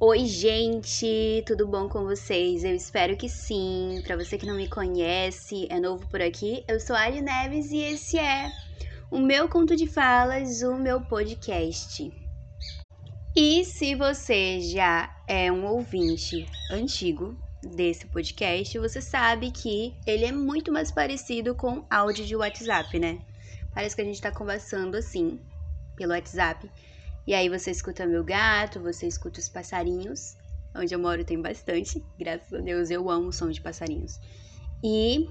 Oi, gente, tudo bom com vocês? Eu espero que sim. Para você que não me conhece, é novo por aqui, eu sou Ali Neves e esse é o meu conto de falas, o meu podcast. E se você já é um ouvinte antigo desse podcast, você sabe que ele é muito mais parecido com áudio de WhatsApp, né? Parece que a gente tá conversando assim, pelo WhatsApp. E aí você escuta meu gato, você escuta os passarinhos. Onde eu moro tem bastante, graças a Deus eu amo o som de passarinhos. E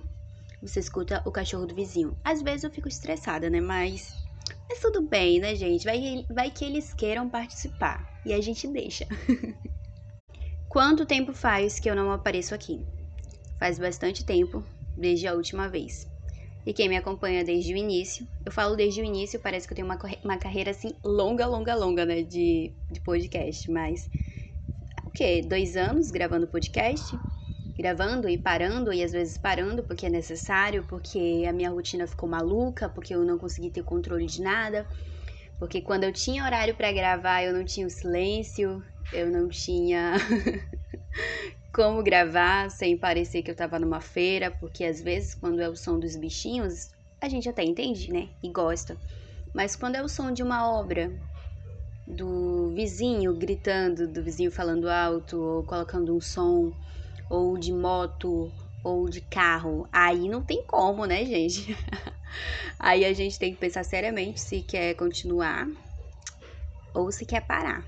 você escuta o cachorro do vizinho. Às vezes eu fico estressada, né? Mas, mas tudo bem, né, gente? Vai, vai que eles queiram participar. E a gente deixa. Quanto tempo faz que eu não apareço aqui? Faz bastante tempo, desde a última vez. E quem me acompanha desde o início, eu falo desde o início, parece que eu tenho uma, uma carreira assim longa, longa, longa, né, de, de podcast, mas o quê? Dois anos gravando podcast, gravando e parando, e às vezes parando porque é necessário, porque a minha rotina ficou maluca, porque eu não consegui ter controle de nada, porque quando eu tinha horário para gravar eu não tinha o silêncio, eu não tinha como gravar sem parecer que eu tava numa feira, porque às vezes quando é o som dos bichinhos, a gente até entende, né? E gosta. Mas quando é o som de uma obra, do vizinho gritando, do vizinho falando alto, ou colocando um som, ou de moto, ou de carro, aí não tem como, né, gente? aí a gente tem que pensar seriamente se quer continuar ou se quer parar.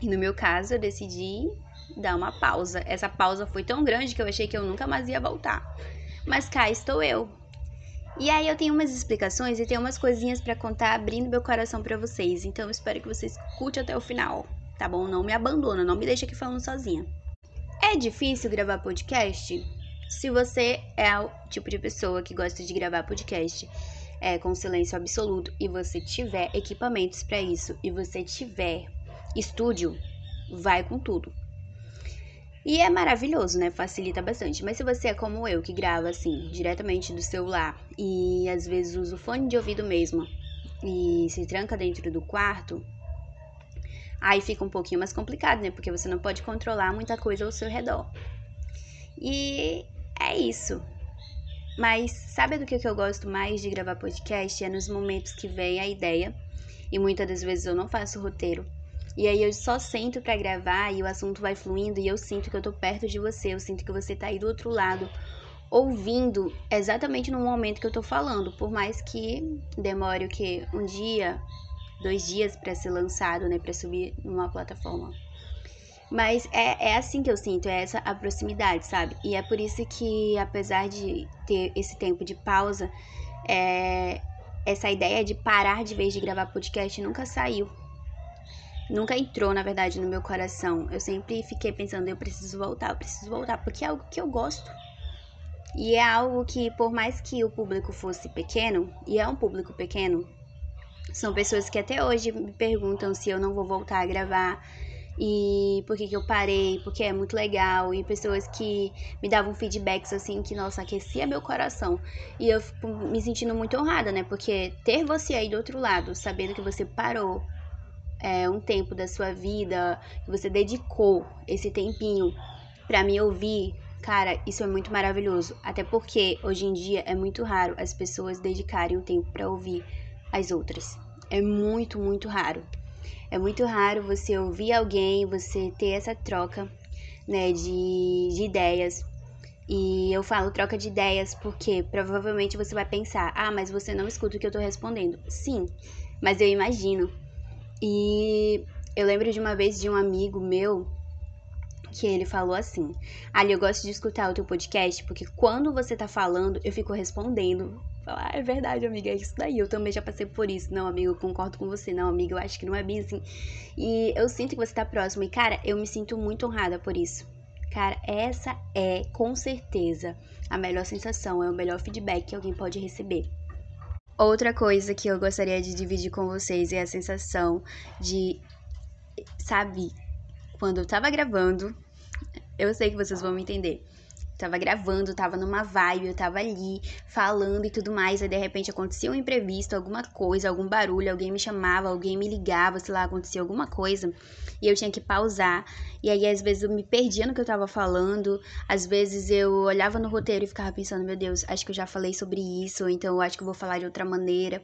E no meu caso, eu decidi dar uma pausa. Essa pausa foi tão grande que eu achei que eu nunca mais ia voltar. Mas cá estou eu. E aí eu tenho umas explicações e tenho umas coisinhas para contar abrindo meu coração para vocês. Então eu espero que vocês curtem até o final, tá bom? Não me abandona, não me deixa aqui falando sozinha. É difícil gravar podcast? Se você é o tipo de pessoa que gosta de gravar podcast é, com silêncio absoluto e você tiver equipamentos para isso e você tiver estúdio, vai com tudo. E é maravilhoso, né? Facilita bastante. Mas se você é como eu, que grava assim, diretamente do celular e às vezes usa o fone de ouvido mesmo e se tranca dentro do quarto, aí fica um pouquinho mais complicado, né? Porque você não pode controlar muita coisa ao seu redor. E é isso. Mas sabe do que eu gosto mais de gravar podcast? É nos momentos que vem a ideia. E muitas das vezes eu não faço roteiro. E aí eu só sento para gravar e o assunto vai fluindo e eu sinto que eu tô perto de você, eu sinto que você tá aí do outro lado, ouvindo exatamente no momento que eu tô falando, por mais que demore o que um dia, dois dias para ser lançado, né, para subir numa plataforma. Mas é, é assim que eu sinto, é essa a proximidade, sabe? E é por isso que, apesar de ter esse tempo de pausa, é, essa ideia de parar de vez de gravar podcast nunca saiu nunca entrou, na verdade, no meu coração. Eu sempre fiquei pensando, eu preciso voltar, eu preciso voltar, porque é algo que eu gosto. E é algo que, por mais que o público fosse pequeno, e é um público pequeno, são pessoas que até hoje me perguntam se eu não vou voltar a gravar e por que, que eu parei, porque é muito legal, e pessoas que me davam feedbacks assim que, nossa, aquecia meu coração. E eu fico me sentindo muito honrada, né? Porque ter você aí do outro lado, sabendo que você parou é, um tempo da sua vida, que você dedicou esse tempinho para me ouvir, cara, isso é muito maravilhoso. Até porque hoje em dia é muito raro as pessoas dedicarem um tempo para ouvir as outras. É muito, muito raro. É muito raro você ouvir alguém, você ter essa troca, né, de, de ideias. E eu falo troca de ideias porque provavelmente você vai pensar: ah, mas você não escuta o que eu tô respondendo. Sim, mas eu imagino e eu lembro de uma vez de um amigo meu que ele falou assim: Ali, eu gosto de escutar o teu podcast porque quando você tá falando, eu fico respondendo. Falar, ah, é verdade, amiga, é isso daí. Eu também já passei por isso. Não, amigo, eu concordo com você. Não, amiga, eu acho que não é bem assim. E eu sinto que você tá próximo. E, cara, eu me sinto muito honrada por isso. Cara, essa é, com certeza, a melhor sensação, é o melhor feedback que alguém pode receber. Outra coisa que eu gostaria de dividir com vocês é a sensação de, sabe, quando eu tava gravando, eu sei que vocês vão me entender. Tava gravando, tava numa vibe, eu tava ali falando e tudo mais, aí de repente acontecia um imprevisto, alguma coisa, algum barulho, alguém me chamava, alguém me ligava, sei lá, acontecia alguma coisa, e eu tinha que pausar. E aí às vezes eu me perdia no que eu tava falando, às vezes eu olhava no roteiro e ficava pensando, meu Deus, acho que eu já falei sobre isso, então eu acho que eu vou falar de outra maneira.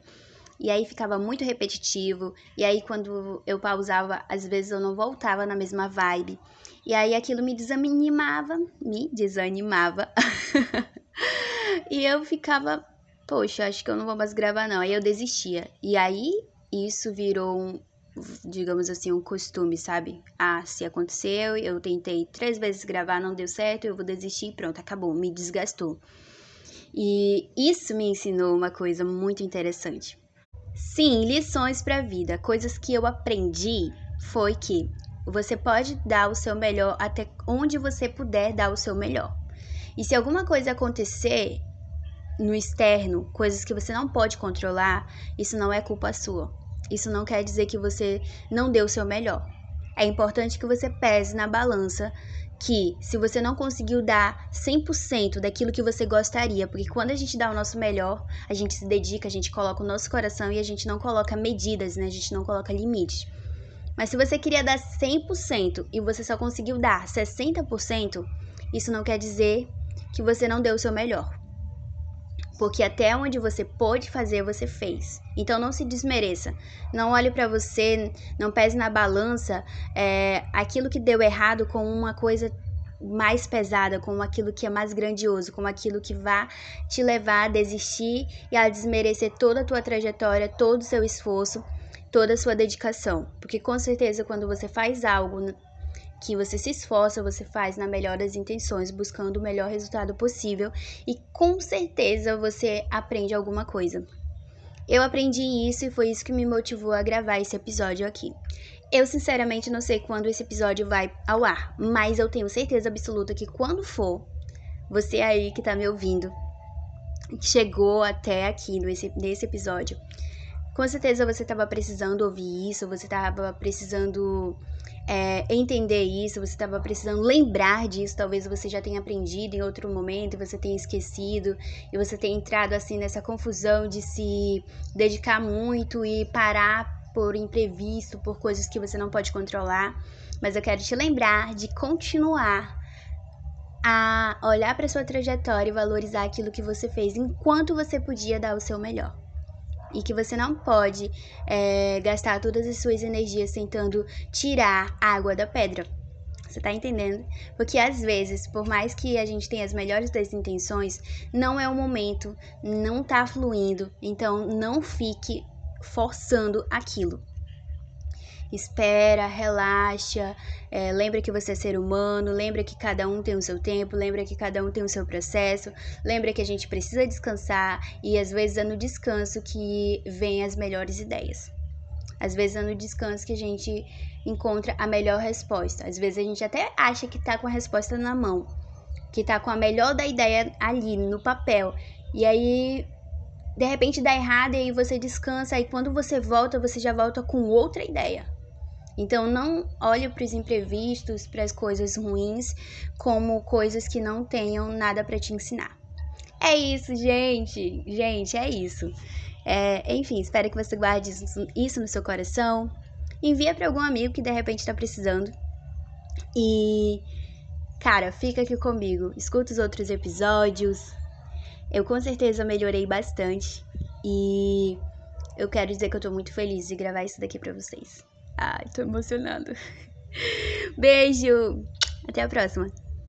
E aí ficava muito repetitivo. E aí quando eu pausava, às vezes eu não voltava na mesma vibe. E aí aquilo me desanimava, me desanimava. e eu ficava, poxa, acho que eu não vou mais gravar não. Aí eu desistia. E aí isso virou um, digamos assim, um costume, sabe? Ah, se aconteceu, eu tentei três vezes gravar, não deu certo, eu vou desistir, pronto, acabou, me desgastou. E isso me ensinou uma coisa muito interessante. Sim, lições para a vida, coisas que eu aprendi foi que você pode dar o seu melhor até onde você puder dar o seu melhor. E se alguma coisa acontecer no externo, coisas que você não pode controlar, isso não é culpa sua. Isso não quer dizer que você não deu o seu melhor. É importante que você pese na balança que se você não conseguiu dar 100% daquilo que você gostaria, porque quando a gente dá o nosso melhor, a gente se dedica, a gente coloca o nosso coração e a gente não coloca medidas, né? A gente não coloca limites. Mas se você queria dar 100% e você só conseguiu dar 60%, isso não quer dizer que você não deu o seu melhor. Porque até onde você pôde fazer, você fez. Então não se desmereça. Não olhe para você, não pese na balança é, aquilo que deu errado com uma coisa mais pesada, com aquilo que é mais grandioso, com aquilo que vai te levar a desistir e a desmerecer toda a tua trajetória, todo o seu esforço, toda a sua dedicação. Porque com certeza quando você faz algo que você se esforça, você faz na melhor das intenções, buscando o melhor resultado possível e com certeza você aprende alguma coisa. Eu aprendi isso e foi isso que me motivou a gravar esse episódio aqui. Eu sinceramente não sei quando esse episódio vai ao ar, mas eu tenho certeza absoluta que quando for, você aí que tá me ouvindo, que chegou até aqui nesse, nesse episódio, com certeza você estava precisando ouvir isso, você estava precisando é, entender isso, você estava precisando lembrar disso, talvez você já tenha aprendido em outro momento você tenha esquecido e você tenha entrado assim nessa confusão de se dedicar muito e parar por imprevisto, por coisas que você não pode controlar. Mas eu quero te lembrar de continuar a olhar para sua trajetória e valorizar aquilo que você fez enquanto você podia dar o seu melhor e que você não pode é, gastar todas as suas energias tentando tirar água da pedra. Você tá entendendo? Porque às vezes, por mais que a gente tenha as melhores das intenções, não é o momento, não tá fluindo, então não fique forçando aquilo espera, relaxa, é, lembra que você é ser humano, lembra que cada um tem o seu tempo, lembra que cada um tem o seu processo, lembra que a gente precisa descansar e às vezes é no descanso que vem as melhores ideias. Às vezes é no descanso que a gente encontra a melhor resposta. Às vezes a gente até acha que tá com a resposta na mão, que tá com a melhor da ideia ali no papel. E aí de repente dá errado e aí você descansa e quando você volta, você já volta com outra ideia. Então não olhe para os imprevistos, para as coisas ruins, como coisas que não tenham nada para te ensinar. É isso, gente. Gente, é isso. É, enfim, espero que você guarde isso no seu coração. Envia para algum amigo que de repente está precisando. E, cara, fica aqui comigo. Escuta os outros episódios. Eu com certeza melhorei bastante. E eu quero dizer que eu tô muito feliz de gravar isso daqui para vocês. Ai, tô emocionada. Beijo! Até a próxima!